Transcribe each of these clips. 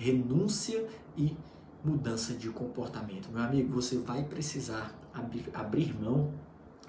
renúncia e mudança de comportamento. Meu amigo, você vai precisar abrir, mão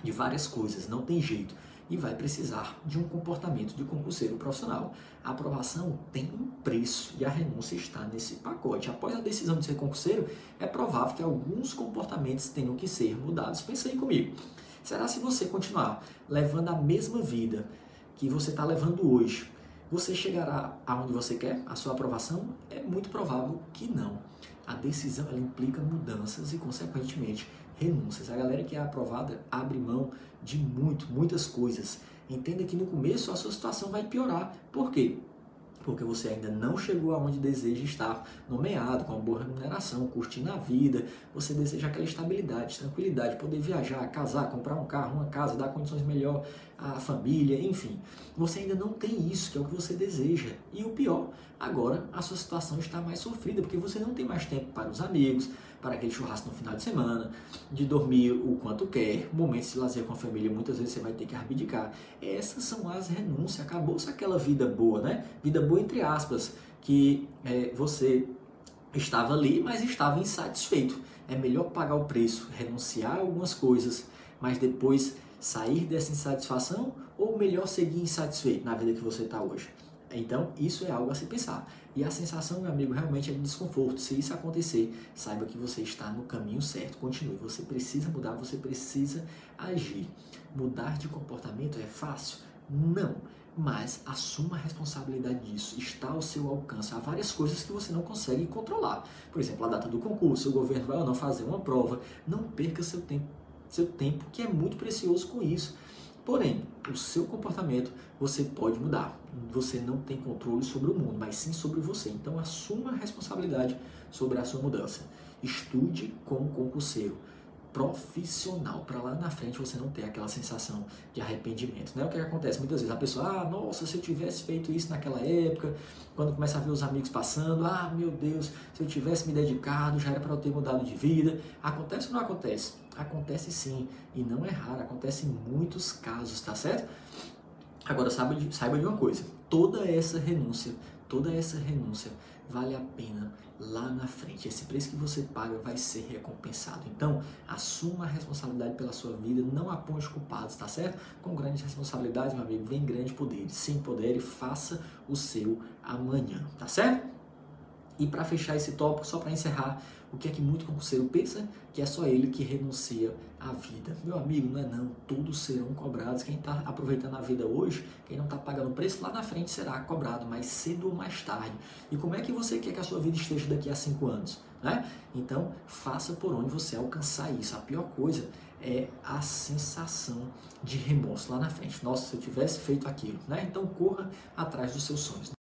de várias coisas, não tem jeito. E vai precisar de um comportamento de concurseiro profissional. A aprovação tem um preço e a renúncia está nesse pacote. Após a decisão de ser concurseiro, é provável que alguns comportamentos tenham que ser mudados. Pensa aí comigo. Será se você continuar levando a mesma vida que você está levando hoje, você chegará aonde você quer? A sua aprovação? É muito provável que não. A decisão ela implica mudanças e, consequentemente, renúncias. A galera que é aprovada abre mão de muito, muitas coisas. Entenda que no começo a sua situação vai piorar. Por quê? Porque você ainda não chegou aonde deseja estar nomeado, com uma boa remuneração, curtindo a vida, você deseja aquela estabilidade, tranquilidade, poder viajar, casar, comprar um carro, uma casa, dar condições melhor à família, enfim. Você ainda não tem isso, que é o que você deseja. E o pior, agora a sua situação está mais sofrida, porque você não tem mais tempo para os amigos, para aquele churrasco no final de semana, de dormir o quanto quer, momentos de lazer com a família, muitas vezes você vai ter que abdicar. Essas são as renúncias, acabou-se aquela vida boa, né? Vida entre aspas, que é, você estava ali, mas estava insatisfeito. É melhor pagar o preço, renunciar a algumas coisas, mas depois sair dessa insatisfação ou melhor seguir insatisfeito na vida que você está hoje? Então, isso é algo a se pensar. E a sensação, meu amigo, realmente é de desconforto. Se isso acontecer, saiba que você está no caminho certo. Continue. Você precisa mudar, você precisa agir. Mudar de comportamento é fácil? Não. Mas assuma a responsabilidade disso. Está ao seu alcance. Há várias coisas que você não consegue controlar. Por exemplo, a data do concurso, o governo vai ou não fazer uma prova. Não perca seu tempo, seu tempo que é muito precioso com isso. Porém, o seu comportamento você pode mudar. Você não tem controle sobre o mundo, mas sim sobre você. Então, assuma a responsabilidade sobre a sua mudança. Estude como concurseiro profissional, para lá na frente você não ter aquela sensação de arrependimento. Né? O que, que acontece? Muitas vezes a pessoa, ah, nossa, se eu tivesse feito isso naquela época, quando começa a ver os amigos passando, ah, meu Deus, se eu tivesse me dedicado, já era para eu ter mudado de vida. Acontece ou não acontece? Acontece sim, e não é raro, acontece em muitos casos, tá certo? Agora saiba de, saiba de uma coisa, toda essa renúncia, toda essa renúncia vale a pena lá na frente. Esse preço que você paga vai ser recompensado. Então, assuma a responsabilidade pela sua vida, não aponte culpados, tá certo? Com grandes responsabilidades, meu amigo, vem grande poder. Sem poder, faça o seu amanhã, tá certo? E para fechar esse tópico, só para encerrar, o que é que muito concurseiro pensa? Que é só ele que renuncia à vida. Meu amigo, não é não. Todos serão cobrados. Quem está aproveitando a vida hoje, quem não está pagando preço, lá na frente será cobrado, mais cedo ou mais tarde. E como é que você quer que a sua vida esteja daqui a cinco anos? Né? Então, faça por onde você alcançar isso. A pior coisa é a sensação de remorso lá na frente. Nossa, se eu tivesse feito aquilo. Né? Então, corra atrás dos seus sonhos.